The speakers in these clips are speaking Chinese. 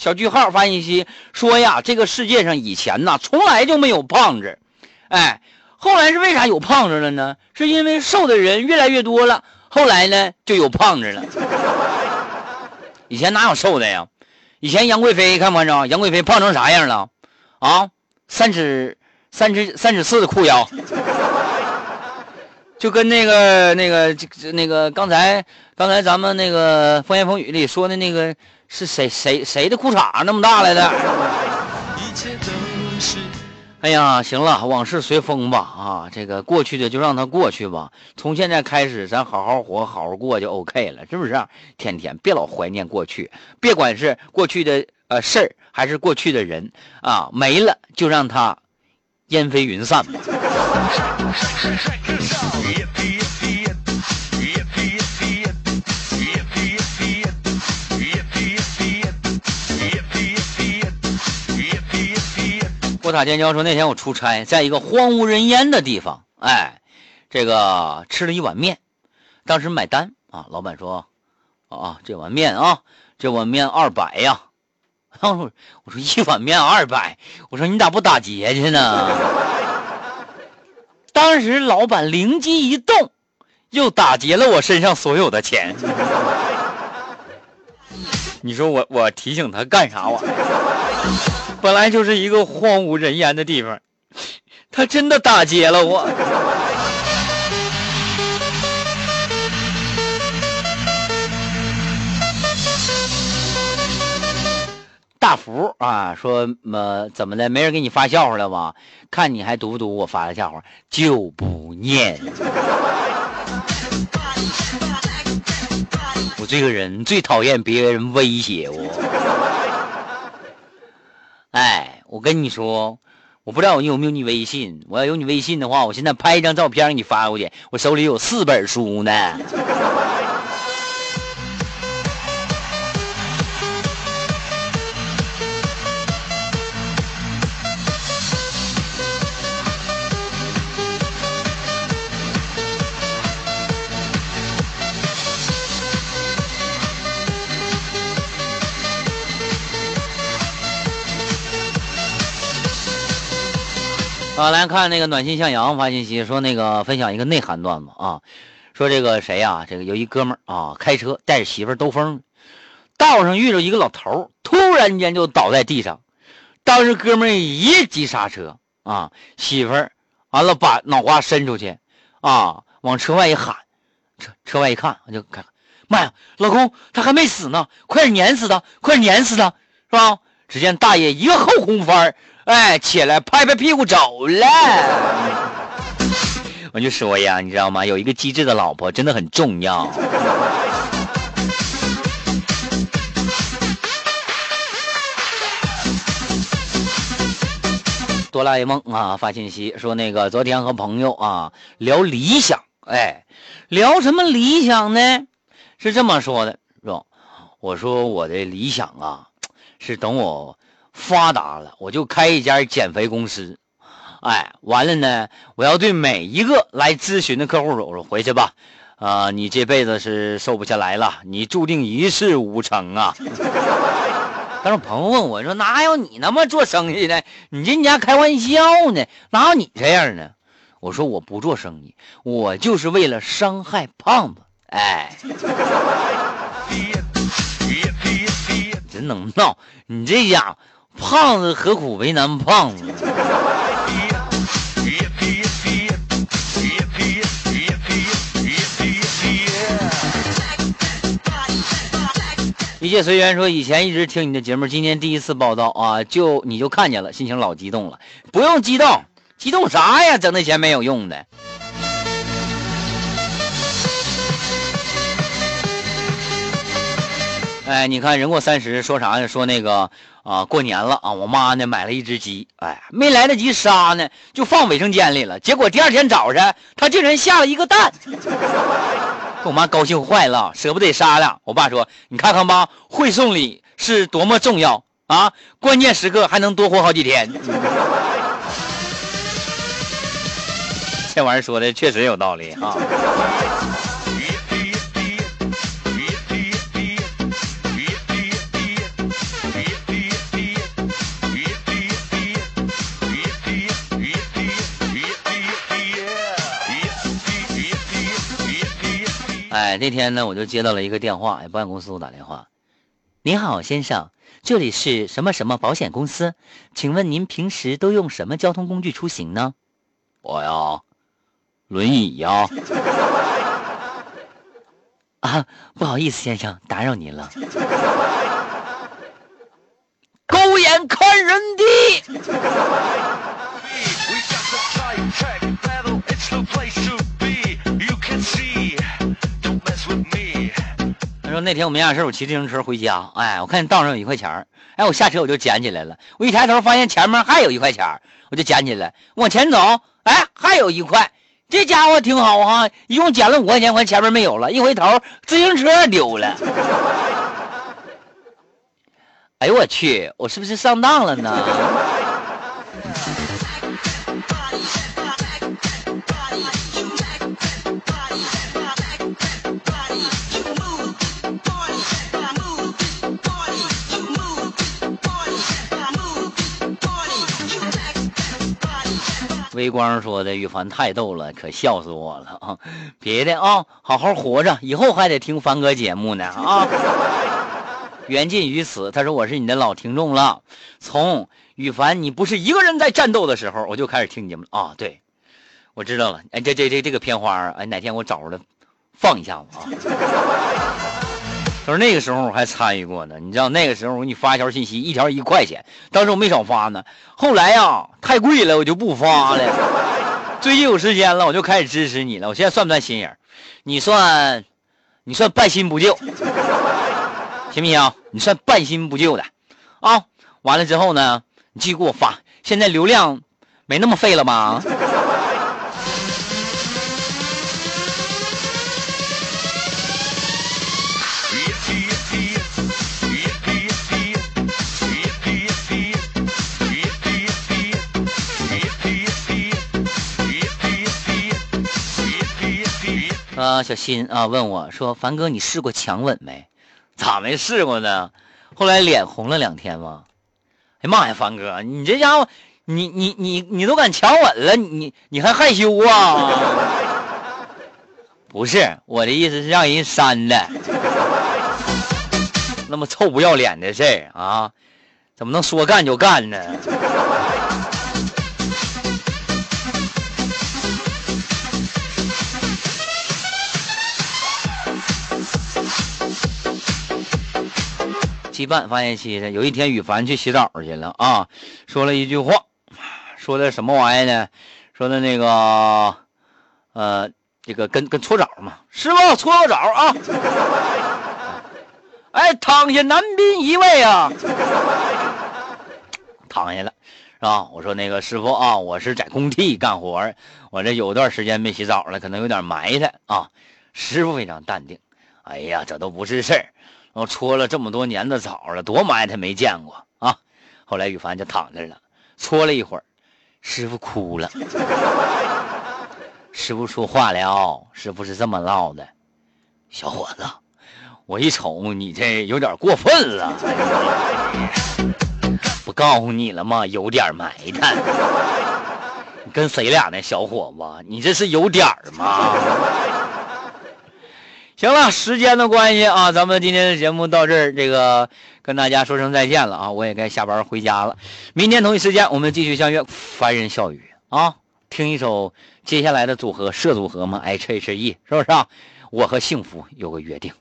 小句号发信息说呀，这个世界上以前呐从来就没有胖子，哎，后来是为啥有胖子了呢？是因为瘦的人越来越多了，后来呢就有胖子了。以前哪有瘦的呀？以前杨贵妃看没看着？杨贵妃胖成啥样了？啊，三尺三尺三尺四的裤腰，就跟那个那个那个刚才刚才咱们那个风言风语里说的那个。是谁谁谁的裤衩那么大来的？哎呀，行了，往事随风吧啊！这个过去的就让它过去吧。从现在开始，咱好好活，好好过就 OK 了，是不是？天天别老怀念过去，别管是过去的呃事儿还是过去的人啊，没了就让它烟飞云散吧。塔尖椒说：“那天我出差，在一个荒无人烟的地方，哎，这个吃了一碗面，当时买单啊，老板说，啊，这碗面啊，这碗面二百呀。然后我说一碗面二百，我说你咋不打劫去呢？当时老板灵机一动，又打劫了我身上所有的钱。你说我我提醒他干啥玩意儿？”本来就是一个荒无人烟的地方，他真的打劫了我。大福啊，说么怎么的？没人给你发笑话了吧？看你还读不读我发的笑话，就不念。我这个人最讨厌别人威胁我。哎，我跟你说，我不知道你有没有你微信。我要有你微信的话，我现在拍一张照片给你发过去。我手里有四本书呢。啊，来看那个暖心向阳发信息说，那个分享一个内涵段子啊，说这个谁呀？这个有一哥们儿啊，开车带着媳妇儿兜风，道上遇着一个老头突然间就倒在地上，当时哥们儿一急刹车啊，媳妇儿完了把脑瓜伸出去啊，往车外一喊，车车外一看，我就看，妈呀，老公他还没死呢，快点碾死他，快点碾死他，是吧？只见大爷一个后空翻哎，起来拍拍屁股走了。我就说呀，你知道吗？有一个机智的老婆真的很重要。哆啦 A 梦啊，发信息说那个昨天和朋友啊聊理想，哎，聊什么理想呢？是这么说的，说我说我的理想啊，是等我。发达了，我就开一家减肥公司，哎，完了呢，我要对每一个来咨询的客户说：“我说回去吧，啊，你这辈子是瘦不下来了，你注定一事无成啊。”但是朋友问我说：“哪有你那么做生意的？你这家开玩笑呢？哪有你这样的？”我说：“我不做生意，我就是为了伤害胖子。”哎。真能闹！你这家伙。胖子何苦为难胖子？一切随缘说，以前一直听你的节目，今天第一次报道啊，就你就看见了，心情老激动了。不用激动，激动啥呀？整那钱没有用的。哎，你看人过三十说啥呢？说那个啊，过年了啊，我妈呢买了一只鸡，哎，没来得及杀呢，就放卫生间里了。结果第二天早上，它竟然下了一个蛋，我妈高兴坏了，舍不得杀了。我爸说：“你看看吧，会送礼是多么重要啊！关键时刻还能多活好几天。”这玩意儿说的确实有道理啊。哎，那天呢，我就接到了一个电话，保险公司给我打电话。您好，先生，这里是什么什么保险公司？请问您平时都用什么交通工具出行呢？我呀，轮椅呀。啊，不好意思，先生，打扰您了。狗眼看人低。那天我没啥事我骑自行车回家，哎，我看道上有一块钱哎，我下车我就捡起来了。我一抬头发现前面还有一块钱我就捡起来，往前走，哎，还有一块。这家伙挺好哈，一共捡了五块钱，我看前面没有了，一回头自行车丢了。哎呦我去，我是不是上当了呢？微光说的：“羽凡太逗了，可笑死我了啊！别的啊，好好活着，以后还得听凡哥节目呢啊！”缘尽于此。他说：“我是你的老听众了，从羽凡你不是一个人在战斗的时候，我就开始听节目了啊！对，我知道了。哎，这这这这个片花，哎，哪天我找着放一下子啊。”他说那个时候我还参与过呢，你知道那个时候我给你发一条信息，一条一块钱，当时我没少发呢。后来呀，太贵了，我就不发了。最近有时间了，我就开始支持你了。我现在算不算新人？你算，你算半新不旧，行不行？你算半新不旧的，啊，完了之后呢，你继续给我发。现在流量没那么费了吗？啊，小新啊，问我说：“凡哥，你试过强吻没？咋没试过呢？后来脸红了两天吗？哎妈呀，凡哥，你这家伙，你你你你都敢强吻了，你你还害羞啊？不是，我的意思是让人删的。那么臭不要脸的事儿啊，怎么能说干就干呢？”七半发现七的，有一天羽凡去洗澡去了啊，说了一句话，说的什么玩意呢？说的那个，呃，这个跟跟搓澡嘛，师傅搓个澡啊！哎，躺下男宾一位啊，躺下了，是吧？我说那个师傅啊，我是在工地干活，我这有段时间没洗澡了，可能有点埋汰啊。师傅非常淡定，哎呀，这都不是事儿。我搓了这么多年的澡了，多埋汰没见过啊！后来羽凡就躺那了，搓了一会儿，师傅哭了。师傅说话了，师傅是这么唠的：“小伙子，我一瞅你这有点过分了，不告诉你了吗？有点埋汰。跟谁俩呢，小伙子？你这是有点吗？”行了，时间的关系啊，咱们今天的节目到这儿，这个跟大家说声再见了啊，我也该下班回家了。明天同一时间，我们继续相约。凡人笑语啊，听一首接下来的组合，社组合嘛，H H E，是不是啊？我和幸福有个约定。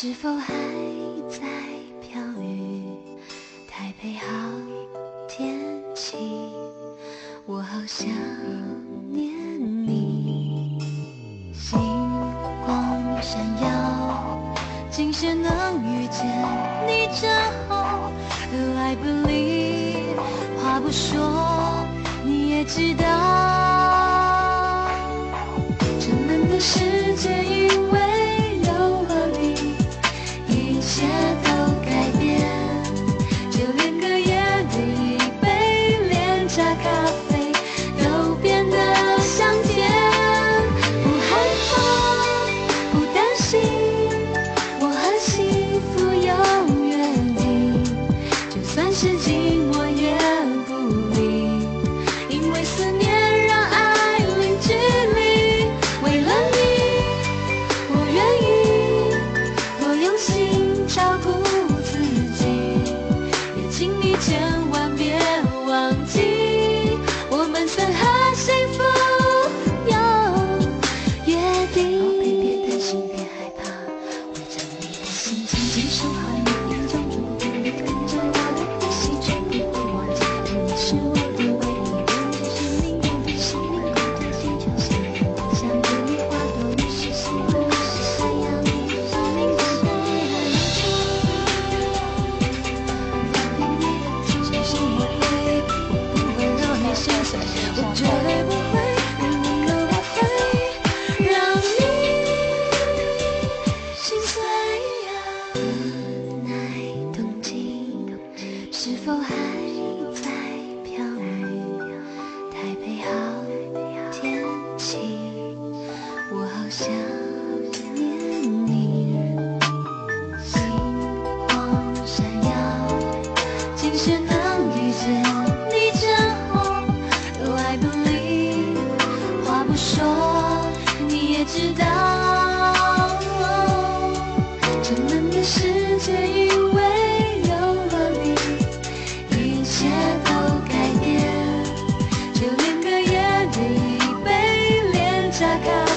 是否还在飘雨台北好天气我好想念你。星光闪耀今夜能遇见你真好都来不及话不说你也知道 Jakarta.